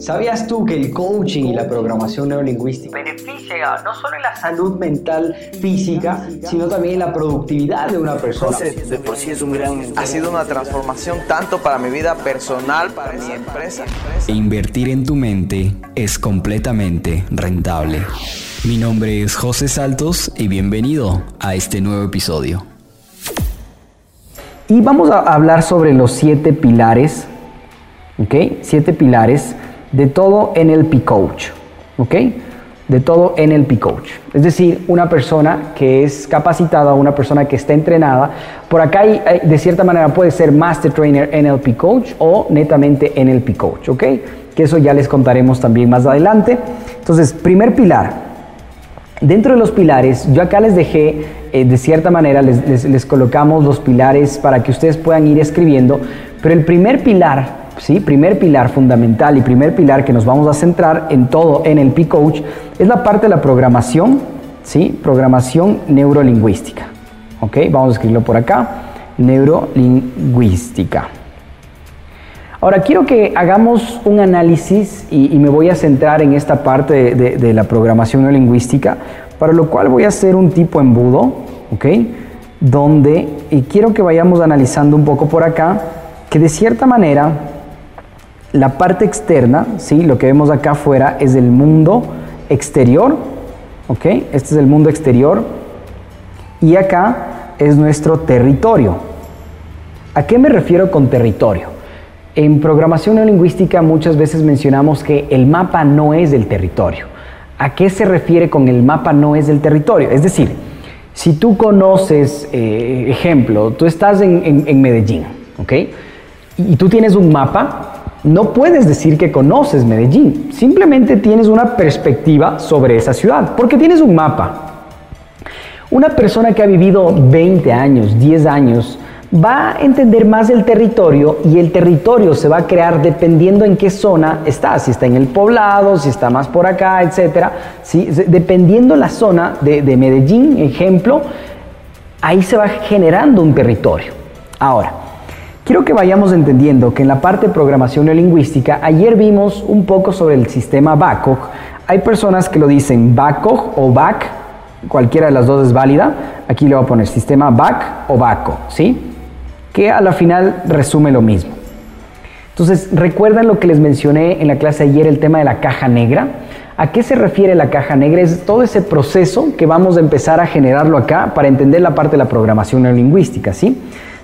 ¿Sabías tú que el coaching y la programación neurolingüística beneficia no solo en la salud mental física, sino también en la productividad de una persona? de por sí es un gran... Ha sido una transformación tanto para mi vida personal, para mi empresa. E invertir en tu mente es completamente rentable. Mi nombre es José Saltos y bienvenido a este nuevo episodio. Y vamos a hablar sobre los siete pilares, ¿ok? Siete pilares de todo NLP Coach, ¿ok? De todo NLP Coach. Es decir, una persona que es capacitada, una persona que está entrenada. Por acá, de cierta manera, puede ser Master Trainer NLP Coach o netamente NLP Coach, ¿ok? Que eso ya les contaremos también más adelante. Entonces, primer pilar. Dentro de los pilares, yo acá les dejé, eh, de cierta manera, les, les colocamos los pilares para que ustedes puedan ir escribiendo, pero el primer pilar ¿sí? primer pilar fundamental y primer pilar que nos vamos a centrar en todo en el P-Coach es la parte de la programación, ¿sí? programación neurolingüística. ¿ok? Vamos a escribirlo por acá, neurolingüística. Ahora quiero que hagamos un análisis y, me voy a centrar en esta parte de, la programación neurolingüística, para lo cual voy a hacer un tipo embudo, ¿ok? Donde, y quiero que vayamos analizando un poco por acá, que de cierta manera la parte externa, ¿sí? lo que vemos acá afuera es el mundo exterior, ¿ok? Este es el mundo exterior y acá es nuestro territorio. ¿A qué me refiero con territorio? En programación neolingüística muchas veces mencionamos que el mapa no es del territorio. ¿A qué se refiere con el mapa no es del territorio? Es decir, si tú conoces, eh, ejemplo, tú estás en, en Medellín, ¿ok? Y tú tienes un mapa, no puedes decir que conoces Medellín, simplemente tienes una perspectiva sobre esa ciudad, porque tienes un mapa. Una persona que ha vivido 20 años, 10 años, va a entender más el territorio y el territorio se va a crear dependiendo en qué zona está, si está en el poblado, si está más por acá, etc. Dependiendo la zona de Medellín, ejemplo, ahí se va generando un territorio. Ahora, Quiero que vayamos entendiendo que en la parte de programación neolingüística, ayer vimos un poco sobre el sistema BACOG. Hay personas que lo dicen BACOG o BAC, cualquiera de las dos es válida. Aquí le voy a poner sistema BAC o BACO, ¿sí? Que a la final resume lo mismo. Entonces, ¿recuerdan lo que les mencioné en la clase ayer, el tema de la caja negra? ¿A qué se refiere la caja negra? Es todo ese proceso que vamos a empezar a generarlo acá para entender la parte de la programación neolingüística, ¿sí?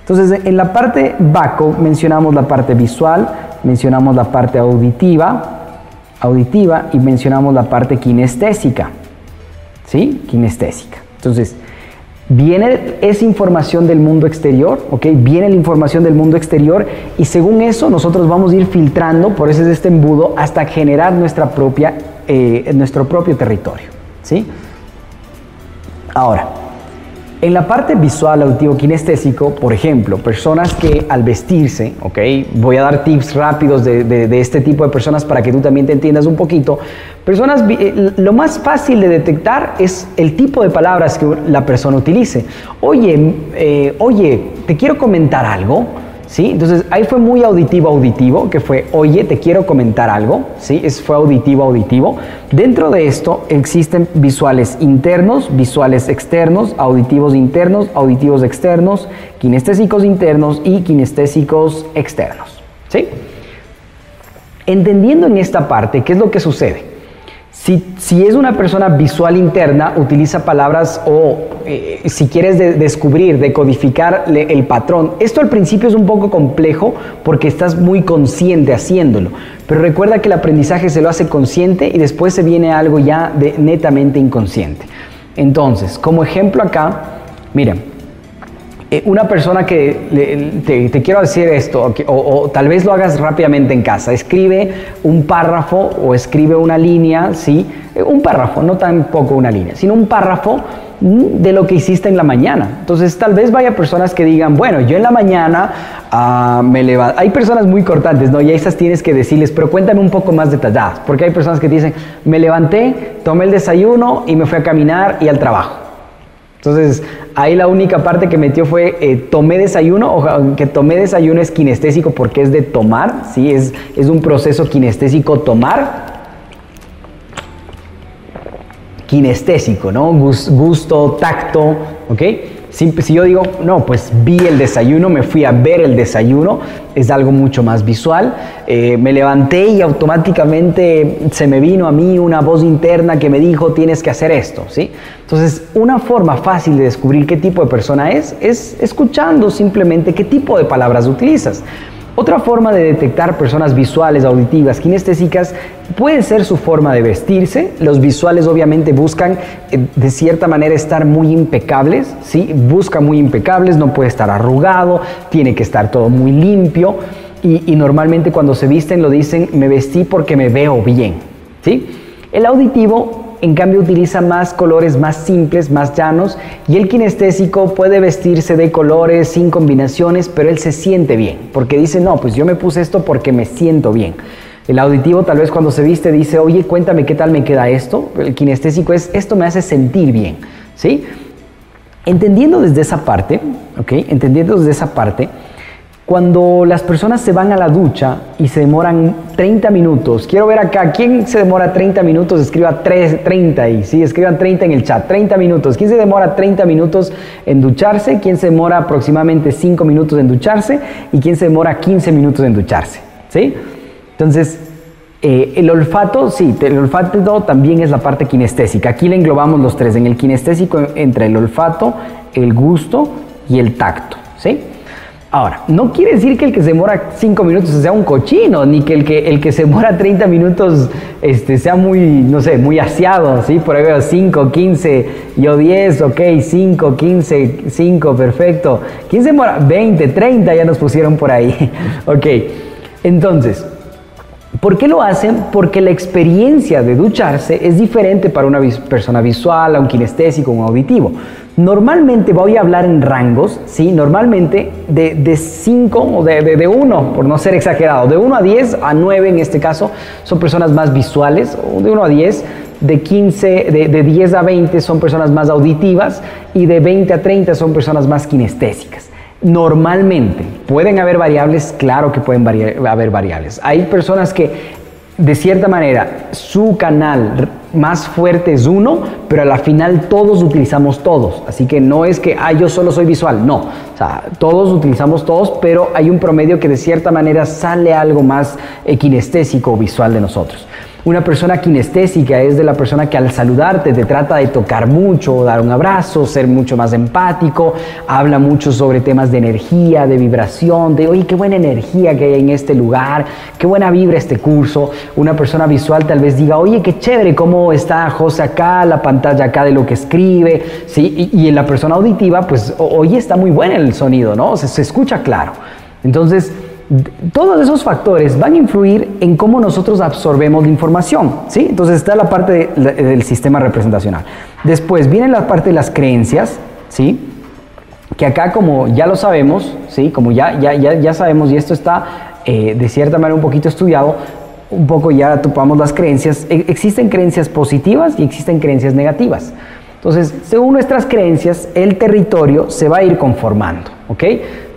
Entonces, en la parte BACO mencionamos la parte visual, mencionamos la parte auditiva, auditiva y mencionamos la parte kinestésica. ¿Sí? Kinestésica. Entonces, viene esa información del mundo exterior, ¿ok? Viene la información del mundo exterior y según eso nosotros vamos a ir filtrando, por eso es este embudo, hasta generar nuestra propia, eh, nuestro propio territorio, ¿sí? Ahora, en la parte visual, auditivo, kinestésico, por ejemplo, personas que al vestirse, ok, voy a dar tips rápidos de, este tipo de personas para que tú también te entiendas un poquito. Personas, eh, lo más fácil de detectar es el tipo de palabras que la persona utilice. Oye, eh, oye, te quiero comentar algo. ¿Sí? Entonces ahí fue muy auditivo auditivo, que fue, oye, te quiero comentar algo, ¿sí? Es, fue auditivo auditivo. Dentro de esto existen visuales internos, visuales externos, auditivos internos, auditivos externos, kinestésicos internos y kinestésicos externos, ¿sí? Entendiendo en esta parte, ¿qué es lo que sucede? Si, es una persona visual interna, utiliza palabras o eh, si quieres descubrir, decodificar el patrón. Esto al principio es un poco complejo porque estás muy consciente haciéndolo. Pero recuerda que el aprendizaje se lo hace consciente y después se viene algo ya de netamente inconsciente. Entonces, como ejemplo acá, miren, eh, una persona que te, quiero decir esto, o, tal vez lo hagas rápidamente en casa, escribe un párrafo o escribe una línea, ¿sí? Eh, un párrafo, no tampoco una línea, sino un párrafo de lo que hiciste en la mañana. Entonces, tal vez vaya personas que digan, bueno, yo en la mañana ah, me levanto. Hay personas muy cortantes, ¿no? Y a esas tienes que decirles, pero cuéntame un poco más detalladas, porque hay personas que dicen, me levanté, tomé el desayuno y me fui a caminar y al trabajo. Entonces, ahí la única parte que metió fue eh, tomé desayuno, o que tomé desayuno es kinestésico porque es de tomar, ¿sí? Es, es un proceso kinestésico tomar. Kinestésico, ¿no? Gusto, tacto, ¿ok? Si, yo digo, no, pues vi el desayuno, me fui a ver el desayuno, es algo mucho más visual. Eh, me levanté y automáticamente se me vino a mí una voz interna que me dijo, tienes que hacer esto, ¿sí? Entonces, una forma fácil de descubrir qué tipo de persona es, es escuchando simplemente qué tipo de palabras utilizas. Otra forma de detectar personas visuales, auditivas, kinestésicas puede ser su forma de vestirse. Los visuales obviamente buscan eh, de cierta manera estar muy impecables, ¿sí? Busca muy impecables, no puede estar arrugado, tiene que estar todo muy limpio y, y normalmente cuando se visten lo dicen me vestí porque me veo bien, ¿sí? El auditivo en cambio utiliza más colores más simples, más llanos, y el kinestésico puede vestirse de colores sin combinaciones, pero él se siente bien, porque dice, no, pues yo me puse esto porque me siento bien. El auditivo tal vez cuando se viste dice, oye, cuéntame qué tal me queda esto. El kinestésico es, esto me hace sentir bien, ¿sí? Entendiendo desde esa parte, ¿ok? Entendiendo desde esa parte, cuando las personas se van a la ducha y se demoran 30 minutos, quiero ver acá, ¿quién se demora 30 minutos? Escriba 3, 30 y sí, escriban 30 en el chat, 30 minutos. ¿Quién se demora 30 minutos en ducharse? ¿Quién se demora aproximadamente 5 minutos en ducharse? ¿Y quién se demora 15 minutos en ducharse? ¿Sí? Entonces, eh, el olfato, sí, el olfato también es la parte kinestésica. Aquí le englobamos los tres. En el kinestésico entre el olfato, el gusto y el tacto. ¿Sí? Ahora, no quiere decir que el que se demora 5 minutos sea un cochino, ni que el que, el que se demora 30 minutos este, sea muy, no sé, muy aseado, ¿sí? Por ahí veo 5, 15, yo 10, ok, 5, 15, 5, perfecto. ¿Quién se demora? 20, 30 ya nos pusieron por ahí. ok, entonces, ¿Por qué lo hacen? Porque la experiencia de ducharse es diferente para una persona visual, a un kinestésico, un auditivo. Normalmente voy a hablar en rangos, ¿sí? Normalmente de 5 o de 1, por no ser exagerado, de 1 a 10, a 9 en este caso, son personas más visuales, o de 1 a 10, de 15, de, de 10 a 20 son personas más auditivas y de 20 a 30 son personas más kinestésicas. Normalmente, ¿pueden haber variables? Claro que pueden haber variables. Hay personas que, de cierta manera, su canal más fuerte es uno, pero a la final todos utilizamos todos. Así que no es que, ah, yo solo soy visual. No, todos utilizamos todos, pero hay un promedio que de cierta manera sale algo más kinestésico o visual de nosotros. Una persona kinestésica es de la persona que al saludarte te trata de tocar mucho, dar un abrazo, ser mucho más empático, habla mucho sobre temas de energía, de vibración, de, oye, qué buena energía que hay en este lugar, qué buena vibra este curso. Una persona visual tal vez diga, oye, qué chévere cómo está José acá, la pantalla acá de lo que escribe, ¿sí? Y, en la persona auditiva, pues, oye, está muy bueno el sonido, ¿no? se escucha claro. Entonces, todos esos factores van a influir en cómo nosotros absorbemos la información, ¿sí? Entonces está la parte del sistema representacional. Después viene la parte de las creencias, ¿sí? Que acá como ya lo sabemos, ¿sí? Como ya, ya, ya, ya sabemos y esto está eh, de cierta manera un poquito estudiado, un poco ya topamos las creencias. E, existen creencias positivas y existen creencias negativas. Entonces, según nuestras creencias, el territorio se va a ir conformando, ¿ok?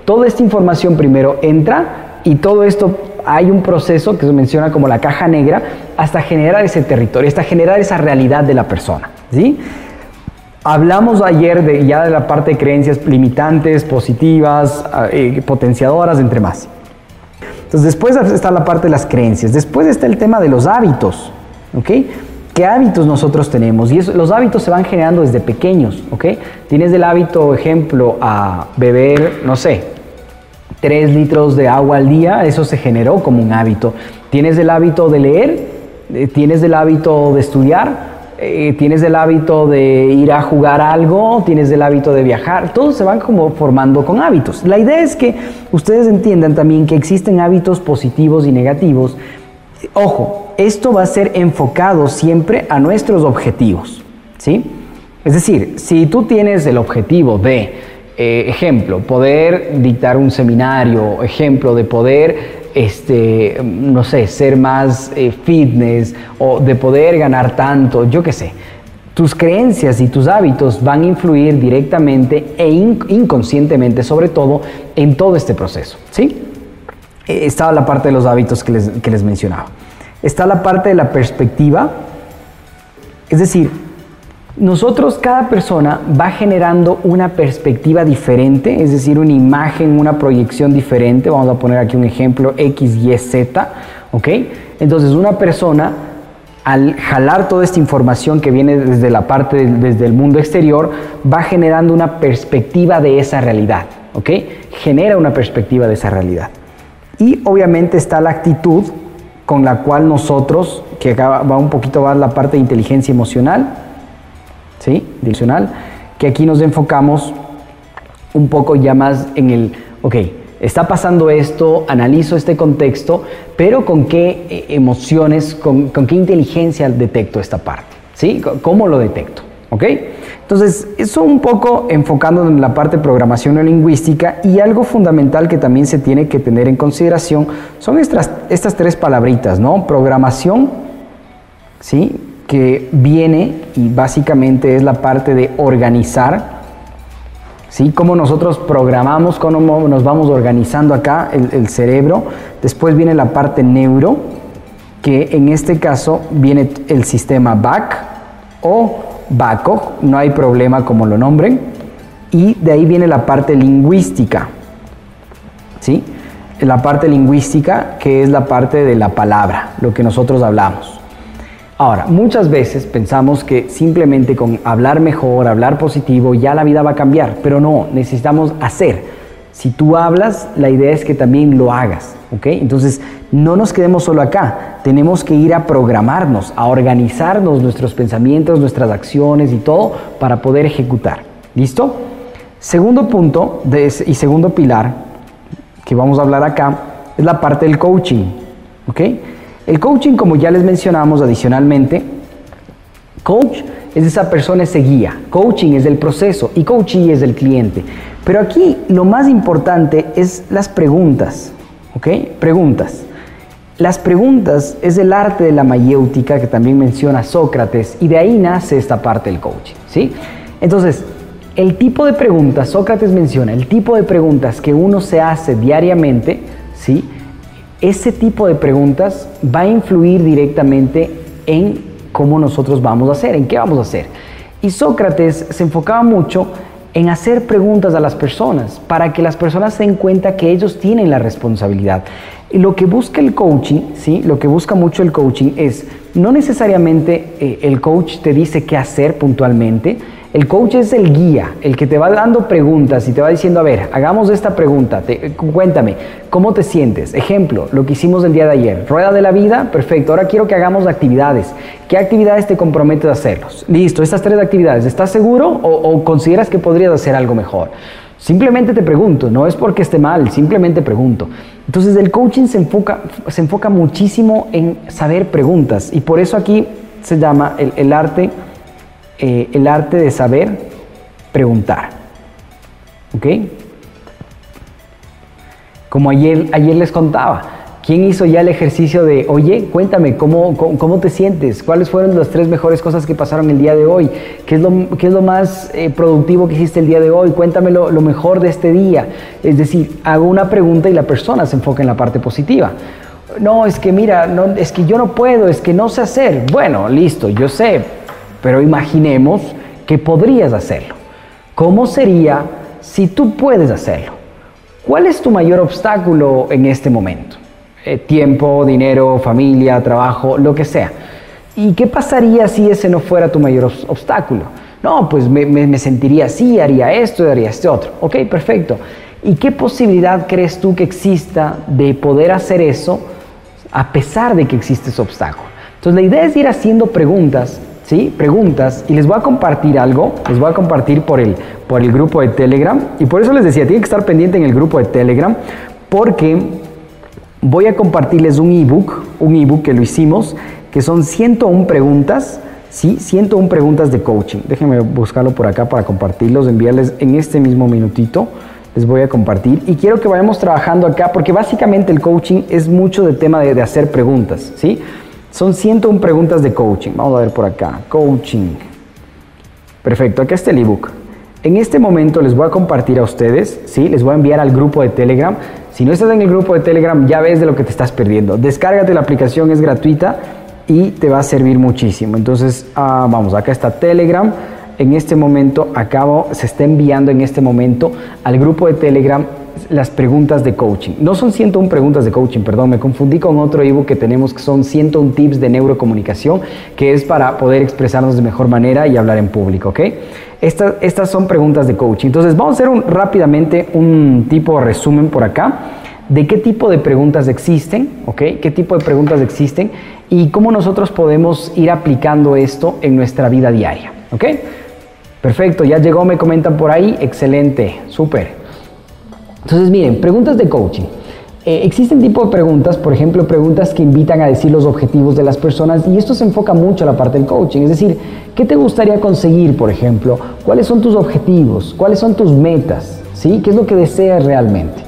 Toda esta información primero entra y todo esto hay un proceso que se menciona como la caja negra hasta generar ese territorio, hasta generar esa realidad de la persona. ¿sí? Hablamos ayer de, ya de la parte de creencias limitantes, positivas, eh, potenciadoras, entre más. Entonces después está la parte de las creencias, después está el tema de los hábitos. ¿ok? ¿Qué hábitos nosotros tenemos? Y los hábitos se van generando desde pequeños, ¿ok? Tienes el hábito, ejemplo, a beber, no sé, 3 litros de agua al día, eso se generó como un hábito. Tienes el hábito de leer, eh, tienes el hábito de estudiar, eh, tienes el hábito de ir a jugar algo, tienes el hábito de viajar, todos se van como formando con hábitos. La idea es que ustedes entiendan también que existen hábitos positivos y negativos. Ojo, esto va a ser enfocado siempre a nuestros objetivos, ¿sí? Es decir, si tú tienes el objetivo de eh, ejemplo, poder dictar un seminario, ejemplo de poder, este, no sé, ser más eh, fitness o de poder ganar tanto, yo qué sé. tus creencias y tus hábitos van a influir directamente e inconscientemente, sobre todo, en todo este proceso. ¿sí? Eh, estaba la parte de los hábitos que les, que les mencionaba. Está la parte de la perspectiva, es decir, nosotros, cada persona va generando una perspectiva diferente, es decir, una imagen, una proyección diferente. Vamos a poner aquí un ejemplo, X, Y, Z, ¿ok? Entonces, una persona al jalar toda esta información que viene desde la parte, desde el mundo exterior, va generando una perspectiva de esa realidad, ¿ok? Genera una perspectiva de esa realidad. Y obviamente está la actitud con la cual nosotros, que acá va un poquito más la parte de inteligencia emocional, ¿sí? Direccional, que aquí nos enfocamos un poco ya más en el, ok, está pasando esto, analizo este contexto, pero con qué eh, emociones, con, qué inteligencia detecto esta parte, ¿sí? ¿Cómo lo detecto? ¿Ok? Entonces, eso un poco enfocando en la parte programación lingüística y algo fundamental que también se tiene que tener en consideración son estas, estas tres palabritas, ¿no? Programación, ¿sí? Que viene y básicamente es la parte de organizar, ¿sí? Cómo nosotros programamos, cómo nos vamos organizando acá el, cerebro. Después viene la parte neuro, que en este caso viene el sistema BAC o BACO, no hay problema como lo nombren. Y de ahí viene la parte lingüística, ¿sí? La parte lingüística que es la parte de la palabra, lo que nosotros hablamos. Ahora, muchas veces pensamos que simplemente con hablar mejor, hablar positivo, ya la vida va a cambiar, pero no, necesitamos hacer. Si tú hablas, la idea es que también lo hagas, ¿ok? Entonces, no nos quedemos solo acá, tenemos que ir a programarnos, a organizarnos nuestros pensamientos, nuestras acciones y todo para poder ejecutar. ¿Listo? Segundo punto y segundo pilar que vamos a hablar acá es la parte del coaching, ¿ok? El coaching, como ya les mencionamos adicionalmente, coach es esa persona, ese guía. Coaching es del proceso y coaching es del cliente. Pero aquí lo más importante es las preguntas. ¿Ok? Preguntas. Las preguntas es el arte de la mayéutica que también menciona Sócrates y de ahí nace esta parte del coaching. ¿sí? Entonces, el tipo de preguntas, Sócrates menciona, el tipo de preguntas que uno se hace diariamente, ¿sí? Ese tipo de preguntas va a influir directamente en cómo nosotros vamos a hacer, en qué vamos a hacer. Y Sócrates se enfocaba mucho en hacer preguntas a las personas para que las personas se den cuenta que ellos tienen la responsabilidad. Y lo que busca el coaching, ¿sí? lo que busca mucho el coaching es, no necesariamente eh, el coach te dice qué hacer puntualmente, el coach es el guía, el que te va dando preguntas y te va diciendo, a ver, hagamos esta pregunta, cuéntame, ¿cómo te sientes? Ejemplo, lo que hicimos el día de ayer, rueda de la vida, perfecto, ahora quiero que hagamos actividades. ¿Qué actividades te comprometes a hacerlos? Listo, estas tres actividades, ¿estás seguro o, consideras que podrías hacer algo mejor? Simplemente te pregunto, no es porque esté mal, simplemente pregunto. Entonces el coaching se enfoca, se enfoca muchísimo en saber preguntas y por eso aquí se llama el arte eh, el arte de saber preguntar. ¿Ok? Como ayer, ayer les contaba, ¿quién hizo ya el ejercicio de, oye, cuéntame, ¿cómo, cómo, te sientes? ¿Cuáles fueron las tres mejores cosas que pasaron el día de hoy? ¿Qué es lo, qué es lo más eh, productivo que hiciste el día de hoy? Cuéntame lo, lo mejor de este día. Es decir, hago una pregunta y la persona se enfoca en la parte positiva no, es que mira, no, es que yo no puedo, es que no sé hacer. Bueno, listo, yo sé, pero imaginemos que podrías hacerlo. ¿Cómo sería si tú puedes hacerlo? ¿Cuál es tu mayor obstáculo en este momento? Eh, tiempo, dinero, familia, trabajo, lo que sea. ¿Y qué pasaría si ese no fuera tu mayor obstáculo? No, pues me, sentiría así, haría esto, haría este otro. Ok, perfecto. ¿Y qué posibilidad crees tú que exista de poder hacer eso a pesar de que existe ese obstáculo? Entonces la idea es ir haciendo preguntas ¿sí? preguntas y les voy a compartir algo, les voy a compartir por el, por el grupo de Telegram y por eso les decía, tienen que estar pendiente en el grupo de Telegram porque voy a compartirles un ebook, un ebook que lo hicimos, que son 101 preguntas, ¿sí? 101 preguntas de coaching. Déjenme buscarlo por acá para compartirlos, enviarles en este mismo minutito. Les voy a compartir y quiero que vayamos trabajando acá porque básicamente el coaching es mucho de tema de, de hacer preguntas, ¿sí? Son 101 preguntas de coaching. Vamos a ver por acá. Coaching. Perfecto, acá está el ebook. En este momento les voy a compartir a ustedes, ¿sí? les voy a enviar al grupo de Telegram. Si no estás en el grupo de Telegram, ya ves de lo que te estás perdiendo. Descárgate la aplicación, es gratuita y te va a servir muchísimo. Entonces, ah, vamos, acá está Telegram. En este momento, acabo, se está enviando en este momento al grupo de Telegram las preguntas de coaching. No son 101 preguntas de coaching, perdón, me confundí con otro ebook que tenemos que son 101 tips de neurocomunicación, que es para poder expresarnos de mejor manera y hablar en público, ¿ok? Estas, estas son preguntas de coaching. Entonces, vamos a hacer un, rápidamente un tipo de resumen por acá de qué tipo de preguntas existen, ¿ok? ¿Qué tipo de preguntas existen y cómo nosotros podemos ir aplicando esto en nuestra vida diaria, ¿ok? Perfecto, ya llegó, me comentan por ahí, excelente, súper. Entonces, miren, preguntas de coaching. Eh, existen tipo de preguntas, por ejemplo, preguntas que invitan a decir los objetivos de las personas y esto se enfoca mucho a la parte del coaching. Es decir, ¿qué te gustaría conseguir, por ejemplo? ¿Cuáles son tus objetivos? ¿Cuáles son tus metas? ¿Sí? ¿Qué es lo que deseas realmente?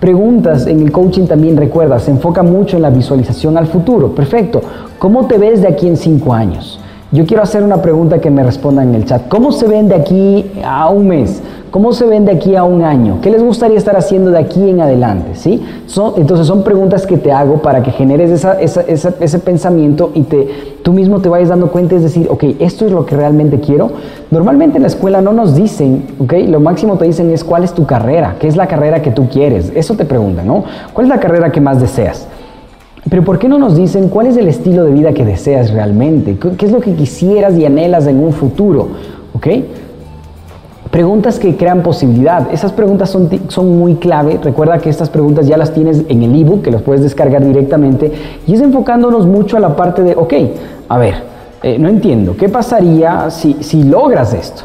Preguntas en el coaching también, recuerda, se enfoca mucho en la visualización al futuro. Perfecto. ¿Cómo te ves de aquí en cinco años? Yo quiero hacer una pregunta que me respondan en el chat. ¿Cómo se ven de aquí a un mes? ¿Cómo se ven de aquí a un año? ¿Qué les gustaría estar haciendo de aquí en adelante? ¿Sí? entonces son preguntas que te hago para que generes ese pensamiento y te, tú mismo te vayas dando cuenta, es decir, ok, esto es lo que realmente quiero. Normalmente en la escuela no nos dicen, ok, lo máximo te dicen es cuál es tu carrera, qué es la carrera que tú quieres. Eso te preguntan, ¿no? ¿Cuál es la carrera que más deseas? Pero ¿por qué no nos dicen cuál es el estilo de vida que deseas realmente? ¿Qué es lo que quisieras y anhelas en un futuro? ¿Ok? Preguntas que crean posibilidad. Esas preguntas son, son muy clave. Recuerda que estas preguntas ya las tienes en el ebook, que los puedes descargar directamente. Y es enfocándonos mucho a la parte de, ok, a ver, eh, no entiendo, ¿qué pasaría si, si logras esto?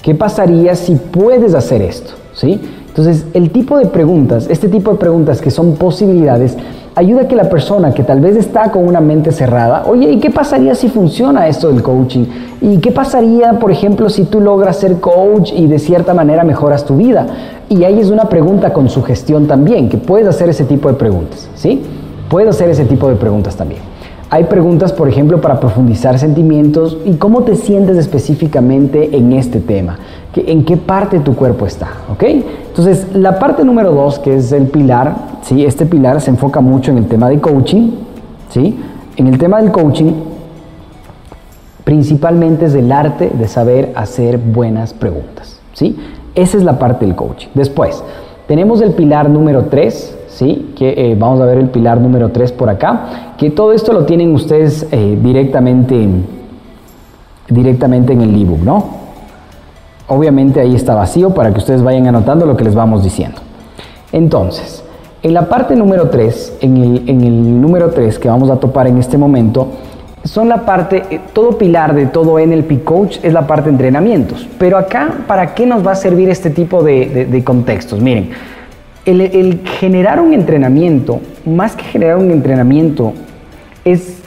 ¿Qué pasaría si puedes hacer esto? ¿Sí? Entonces, el tipo de preguntas, este tipo de preguntas que son posibilidades, ayuda a que la persona que tal vez está con una mente cerrada, oye, ¿y qué pasaría si funciona esto del coaching? ¿Y qué pasaría, por ejemplo, si tú logras ser coach y de cierta manera mejoras tu vida? Y ahí es una pregunta con sugestión también, que puedes hacer ese tipo de preguntas, ¿sí? Puedes hacer ese tipo de preguntas también. Hay preguntas, por ejemplo, para profundizar sentimientos y cómo te sientes específicamente en este tema, en qué parte tu cuerpo está, ¿ok? Entonces, la parte número dos, que es el pilar, ¿sí? Este pilar se enfoca mucho en el tema de coaching, ¿sí? En el tema del coaching, principalmente es el arte de saber hacer buenas preguntas, ¿sí? Esa es la parte del coaching. Después, tenemos el pilar número tres, ¿sí? Que eh, vamos a ver el pilar número 3 por acá, que todo esto lo tienen ustedes eh, directamente, directamente en el ebook, ¿no? Obviamente ahí está vacío para que ustedes vayan anotando lo que les vamos diciendo. Entonces, en la parte número 3, en el, en el número 3 que vamos a topar en este momento, son la parte, eh, todo pilar de todo NLP Coach es la parte de entrenamientos. Pero acá, ¿para qué nos va a servir este tipo de, de contextos? Miren, el, generar un entrenamiento, más que generar un entrenamiento, es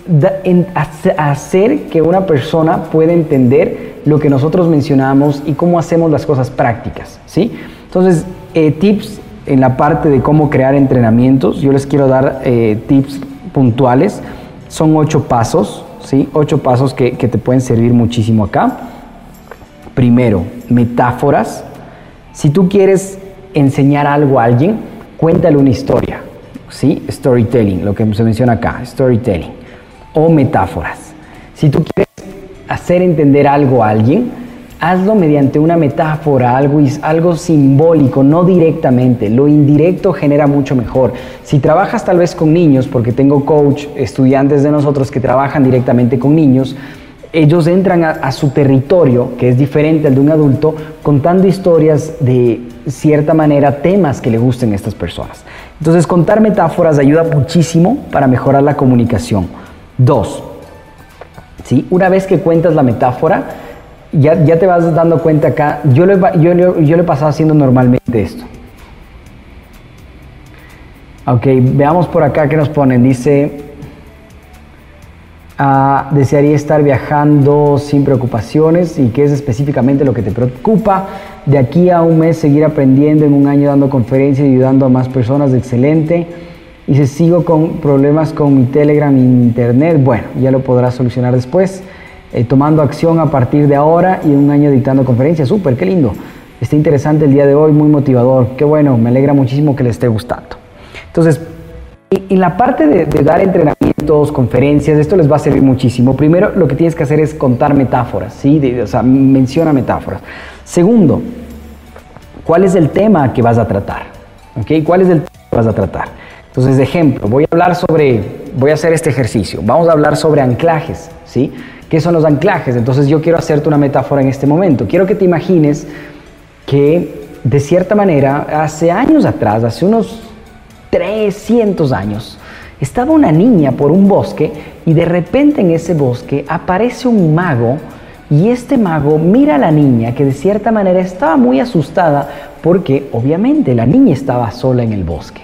hacer que una persona pueda entender lo que nosotros mencionamos y cómo hacemos las cosas prácticas, ¿sí? Entonces, eh, tips en la parte de cómo crear entrenamientos, yo les quiero dar eh, tips puntuales, son ocho pasos, ¿sí? Ocho pasos que, que te pueden servir muchísimo acá. Primero, metáforas. Si tú quieres enseñar algo a alguien, cuéntale una historia. ¿Sí? Storytelling, lo que se menciona acá, storytelling. O metáforas. Si tú quieres hacer entender algo a alguien, hazlo mediante una metáfora, algo, algo simbólico, no directamente. Lo indirecto genera mucho mejor. Si trabajas tal vez con niños, porque tengo coach, estudiantes de nosotros que trabajan directamente con niños, ellos entran a, su territorio, que es diferente al de un adulto, contando historias de cierta manera, temas que le gusten a estas personas. Entonces, contar metáforas ayuda muchísimo para mejorar la comunicación. Dos, ¿sí? una vez que cuentas la metáfora, ya, ya te vas dando cuenta acá, yo lo, yo, yo he pasado haciendo normalmente esto. Ok, veamos por acá que nos ponen. Dice, Ah, desearía estar viajando sin preocupaciones y qué es específicamente lo que te preocupa. De aquí a un mes seguir aprendiendo, en un año dando conferencias y ayudando a más personas, excelente. Y si sigo con problemas con mi Telegram e Internet, bueno, ya lo podrás solucionar después. eh, tomando acción a partir de ahora y un año dictando conferencias. Súper, qué lindo. Está interesante el día de hoy, muy motivador. Qué bueno, me alegra muchísimo que le esté gustando. Entonces, en la parte de, dar entrenamientos, conferencias, esto les va a servir muchísimo. Primero, lo que tienes que hacer es contar metáforas, ¿sí? o sea, menciona metáforas. Segundo, ¿cuál es el tema que vas a tratar? ¿Ok? ¿Cuál es el tema que vas a tratar? Entonces, de ejemplo, voy a hablar sobre, voy a hacer este ejercicio. Vamos a hablar sobre anclajes, ¿sí? ¿Qué son los anclajes? Entonces, yo quiero hacerte una metáfora en este momento. Quiero que te imagines que, de cierta manera, hace años atrás, hace unos 300 años, estaba una niña por un bosque y de repente en ese bosque aparece un mago y este mago mira a la niña que de cierta manera estaba muy asustada porque obviamente la niña estaba sola en el bosque.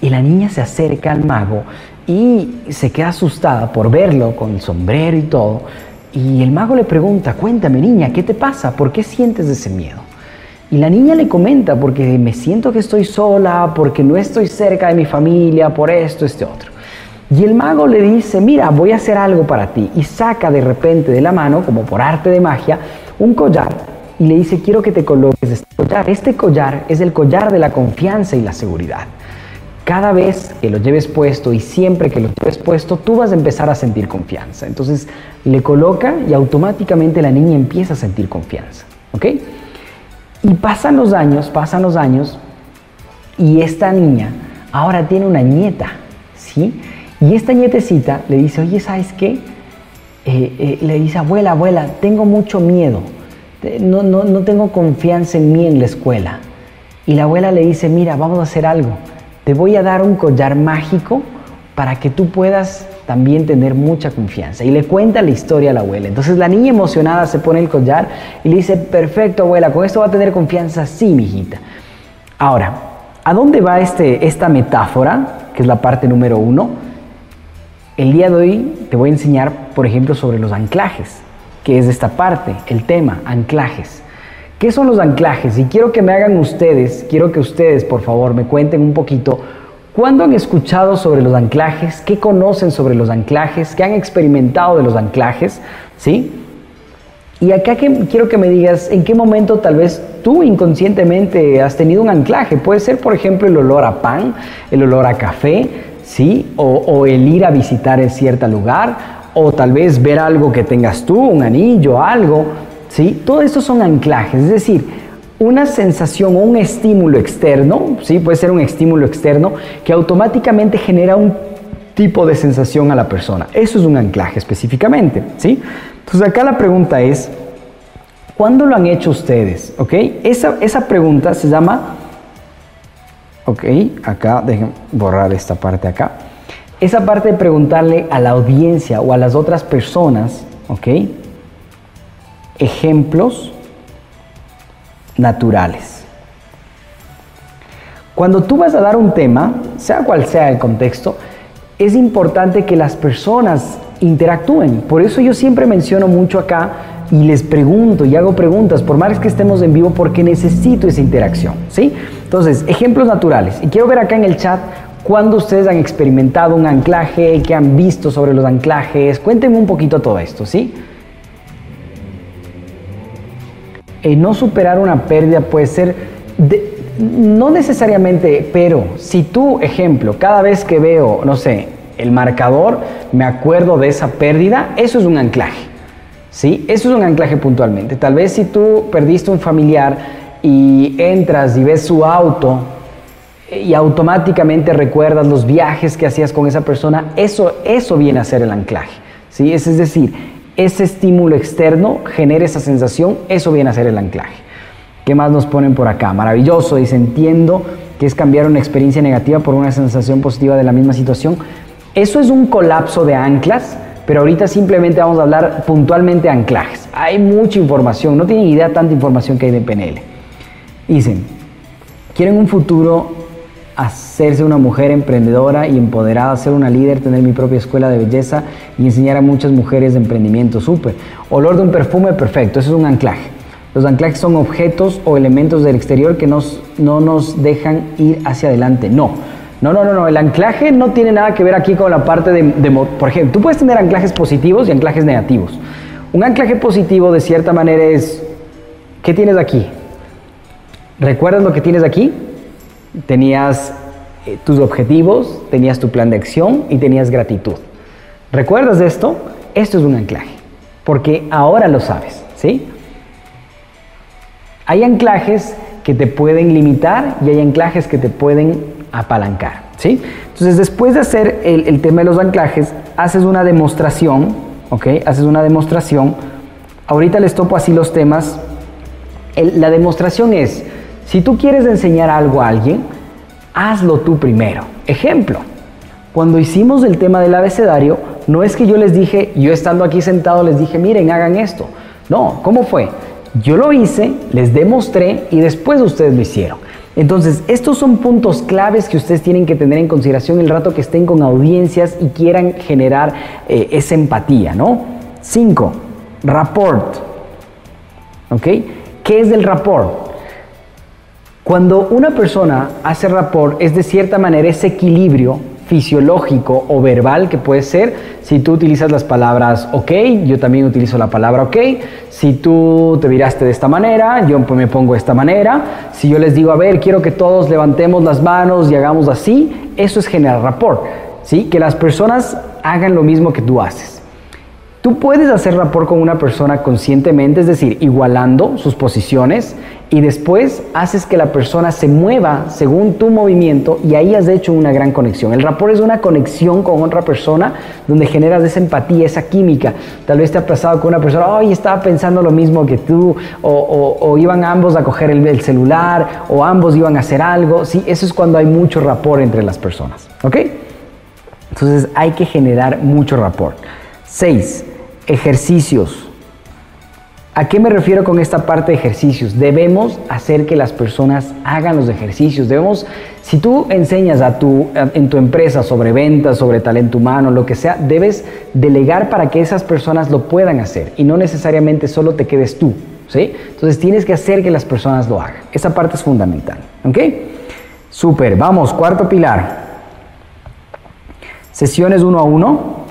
Y la niña se acerca al mago y se queda asustada por verlo con el sombrero y todo. Y el mago le pregunta, cuéntame niña, ¿qué te pasa? ¿Por qué sientes ese miedo? Y la niña le comenta, porque me siento que estoy sola, porque no estoy cerca de mi familia, por esto, este otro. Y el mago le dice, mira, voy a hacer algo para ti. Y saca de repente de la mano, como por arte de magia, un collar. Y le dice, quiero que te coloques este collar. Este collar es el collar de la confianza y la seguridad. Cada vez que lo lleves puesto y siempre que lo lleves puesto, tú vas a empezar a sentir confianza. Entonces le coloca y automáticamente la niña empieza a sentir confianza. ¿Ok? Y pasan los años, pasan los años, y esta niña ahora tiene una nieta, ¿sí? Y esta nietecita le dice, oye, ¿sabes qué? Eh, eh, le dice, abuela, abuela, tengo mucho miedo, no, no, no tengo confianza en mí en la escuela. Y la abuela le dice, mira, vamos a hacer algo, te voy a dar un collar mágico para que tú puedas también tener mucha confianza. Y le cuenta la historia a la abuela. Entonces la niña emocionada se pone el collar y le dice, perfecto abuela, con esto va a tener confianza, sí, mijita. Ahora, ¿a dónde va este, esta metáfora, que es la parte número uno? El día de hoy te voy a enseñar, por ejemplo, sobre los anclajes, que es esta parte, el tema, anclajes. ¿Qué son los anclajes? Y quiero que me hagan ustedes, quiero que ustedes, por favor, me cuenten un poquito ¿Cuándo han escuchado sobre los anclajes? ¿Qué conocen sobre los anclajes? ¿Qué han experimentado de los anclajes? ¿Sí? Y acá quiero que me digas en qué momento tal vez tú inconscientemente has tenido un anclaje. Puede ser, por ejemplo, el olor a pan, el olor a café, ¿sí? O, el ir a visitar en cierto lugar, o tal vez ver algo que tengas tú, un anillo, algo, ¿sí? Todo esto son anclajes. Es decir, una sensación o un estímulo externo, ¿sí? puede ser un estímulo externo que automáticamente genera un tipo de sensación a la persona. Eso es un anclaje específicamente. ¿sí? Entonces acá la pregunta es, ¿cuándo lo han hecho ustedes? ¿Ok? Esa, esa pregunta se llama, ok, acá, dejen borrar esta parte acá. Esa parte de preguntarle a la audiencia o a las otras personas, ¿ok? Ejemplos naturales. Cuando tú vas a dar un tema, sea cual sea el contexto, es importante que las personas interactúen. Por eso yo siempre menciono mucho acá y les pregunto y hago preguntas, por más que estemos en vivo, porque necesito esa interacción. ¿sí? Entonces, ejemplos naturales. Y quiero ver acá en el chat cuándo ustedes han experimentado un anclaje, qué han visto sobre los anclajes. Cuéntenme un poquito todo esto, ¿sí? No superar una pérdida puede ser, no necesariamente, pero si tú, ejemplo, cada vez que veo, no sé, el marcador, me acuerdo de esa pérdida, eso es un anclaje. ¿sí? Eso es un anclaje puntualmente. Tal vez si tú perdiste un familiar y entras y ves su auto y automáticamente recuerdas los viajes que hacías con esa persona, eso, eso viene a ser el anclaje. ¿sí? Es decir, ese estímulo externo genera esa sensación, eso viene a ser el anclaje. ¿Qué más nos ponen por acá? Maravilloso, dice, entiendo que es cambiar una experiencia negativa por una sensación positiva de la misma situación. Eso es un colapso de anclas, pero ahorita simplemente vamos a hablar puntualmente de anclajes. Hay mucha información, no tienen idea tanta información que hay de PNL. Dicen, quieren un futuro hacerse una mujer emprendedora y empoderada, ser una líder, tener mi propia escuela de belleza y enseñar a muchas mujeres de emprendimiento. Súper. Olor de un perfume, perfecto. Eso es un anclaje. Los anclajes son objetos o elementos del exterior que nos, no nos dejan ir hacia adelante. No. No, no, no, no. El anclaje no tiene nada que ver aquí con la parte de, de por ejemplo, tú puedes tener anclajes positivos y anclajes negativos. Un anclaje positivo de cierta manera es, ¿qué tienes aquí? ¿Recuerdas lo que tienes aquí? Tenías eh, tus objetivos, tenías tu plan de acción y tenías gratitud. ¿Recuerdas esto? Esto es un anclaje, porque ahora lo sabes, ¿sí? Hay anclajes que te pueden limitar y hay anclajes que te pueden apalancar, ¿sí? Entonces, después de hacer el, tema de los anclajes, haces una demostración, ¿ok? Haces una demostración. Ahorita les topo así los temas. la demostración es, si tú quieres enseñar algo a alguien, hazlo tú primero. Ejemplo, cuando hicimos el tema del abecedario, no es que yo les dije, yo estando aquí sentado les dije, miren, hagan esto. No, ¿cómo fue? Yo lo hice, les demostré y después ustedes lo hicieron. Entonces, estos son puntos claves que ustedes tienen que tener en consideración el rato que estén con audiencias y quieran generar eh, esa empatía, ¿no? Cinco, rapport. ¿Ok? ¿Qué es el rapport? Cuando una persona hace rapport es de cierta manera ese equilibrio fisiológico o verbal que puede ser si tú utilizas las palabras ok, yo también utilizo la palabra ok, si tú te miraste de esta manera, yo me pongo de esta manera, si yo les digo, a ver, quiero que todos levantemos las manos y hagamos así, eso es generar rapport, ¿sí? Que las personas hagan lo mismo que tú haces. Tú puedes hacer rapport con una persona conscientemente, es decir, igualando sus posiciones y después haces que la persona se mueva según tu movimiento y ahí has hecho una gran conexión. El rapport es una conexión con otra persona donde generas esa empatía, esa química. Tal vez te ha pasado con una persona, ay, estaba pensando lo mismo que tú, o, iban ambos a coger el, el, celular, o ambos iban a hacer algo. Sí, eso es cuando hay mucho rapport entre las personas. ¿Ok? Entonces hay que generar mucho rapport. Seis, ejercicios. ¿A qué me refiero con esta parte de ejercicios? Debemos hacer que las personas hagan los ejercicios. Debemos, si tú enseñas a tu, en tu empresa sobre ventas, sobre talento humano, lo que sea, debes delegar para que esas personas lo puedan hacer y no necesariamente solo te quedes tú. ¿sí? Entonces tienes que hacer que las personas lo hagan. Esa parte es fundamental. ¿Ok? Súper. Vamos, cuarto pilar. Sesiones uno a uno.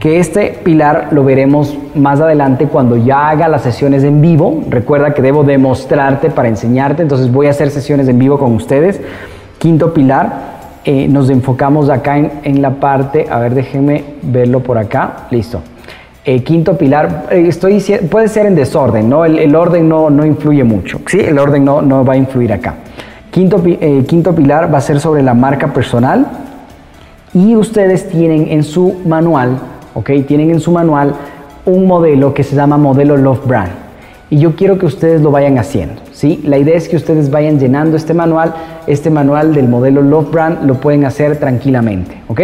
Que este pilar lo veremos más adelante cuando ya haga las sesiones en vivo. Recuerda que debo demostrarte para enseñarte, entonces voy a hacer sesiones en vivo con ustedes. Quinto pilar, eh, nos enfocamos acá en, la parte, a ver, déjenme verlo por acá, listo. Eh, quinto pilar, eh, estoy, puede ser en desorden, ¿no? El, orden no, no, influye mucho, ¿sí? El orden no, no va a influir acá. Quinto, quinto pilar va a ser sobre la marca personal y ustedes tienen en su manual tienen en su manual un modelo que se llama modelo Love Brand. Y yo quiero que ustedes lo vayan haciendo, ¿sí? La idea es que ustedes vayan llenando este manual. Este manual del modelo Love Brand lo pueden hacer tranquilamente, ¿ok?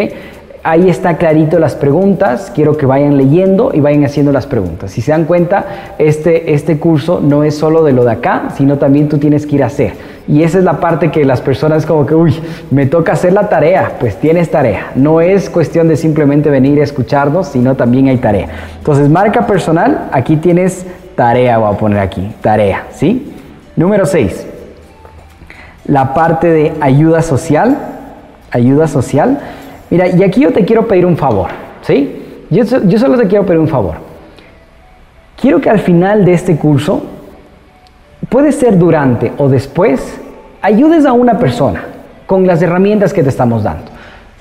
Ahí está clarito las preguntas, quiero que vayan leyendo y vayan haciendo las preguntas. Si se dan cuenta, este, este curso no es solo de lo de acá, sino también tú tienes que ir a hacer. Y esa es la parte que las personas como que, uy, me toca hacer la tarea, pues tienes tarea. No es cuestión de simplemente venir a escucharnos, sino también hay tarea. Entonces, marca personal, aquí tienes tarea, voy a poner aquí, tarea, ¿sí? Número 6, la parte de ayuda social, ayuda social Mira, y aquí yo te quiero pedir un favor, ¿sí? Yo, yo solo te quiero pedir un favor. Quiero que al final de este curso, puede ser durante o después, ayudes a una persona con las herramientas que te estamos dando.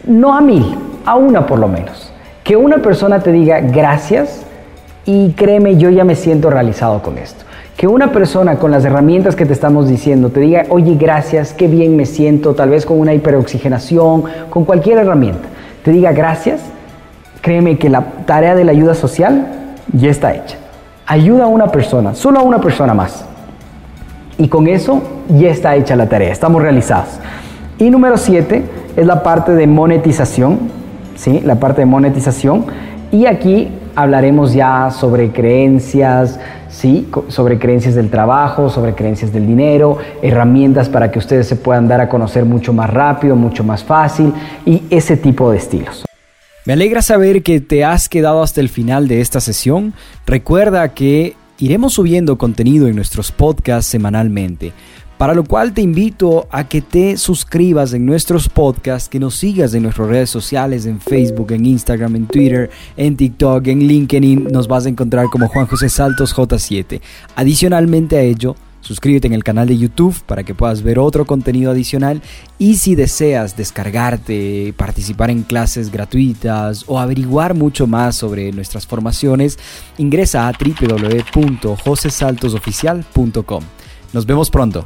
No a mil, a una por lo menos. Que una persona te diga gracias y créeme, yo ya me siento realizado con esto. Que una persona con las herramientas que te estamos diciendo te diga, oye, gracias, qué bien me siento, tal vez con una hiperoxigenación, con cualquier herramienta, te diga gracias, créeme que la tarea de la ayuda social ya está hecha. Ayuda a una persona, solo a una persona más. Y con eso ya está hecha la tarea, estamos realizados. Y número siete es la parte de monetización, ¿sí? La parte de monetización. Y aquí hablaremos ya sobre creencias, ¿sí? sobre creencias del trabajo, sobre creencias del dinero, herramientas para que ustedes se puedan dar a conocer mucho más rápido, mucho más fácil y ese tipo de estilos. Me alegra saber que te has quedado hasta el final de esta sesión. Recuerda que iremos subiendo contenido en nuestros podcasts semanalmente Para lo cual te invito a que te suscribas en nuestros podcasts, que nos sigas en nuestras redes sociales, en Facebook, en Instagram, en Twitter, en TikTok, en LinkedIn. Nos vas a encontrar como Juan José Saltos J7. Adicionalmente a ello, Suscríbete en el canal de YouTube para que puedas ver otro contenido adicional y si deseas descargarte, participar en clases gratuitas o averiguar mucho más sobre nuestras formaciones, ingresa a www.josesaltosoficial.com. Nos vemos pronto.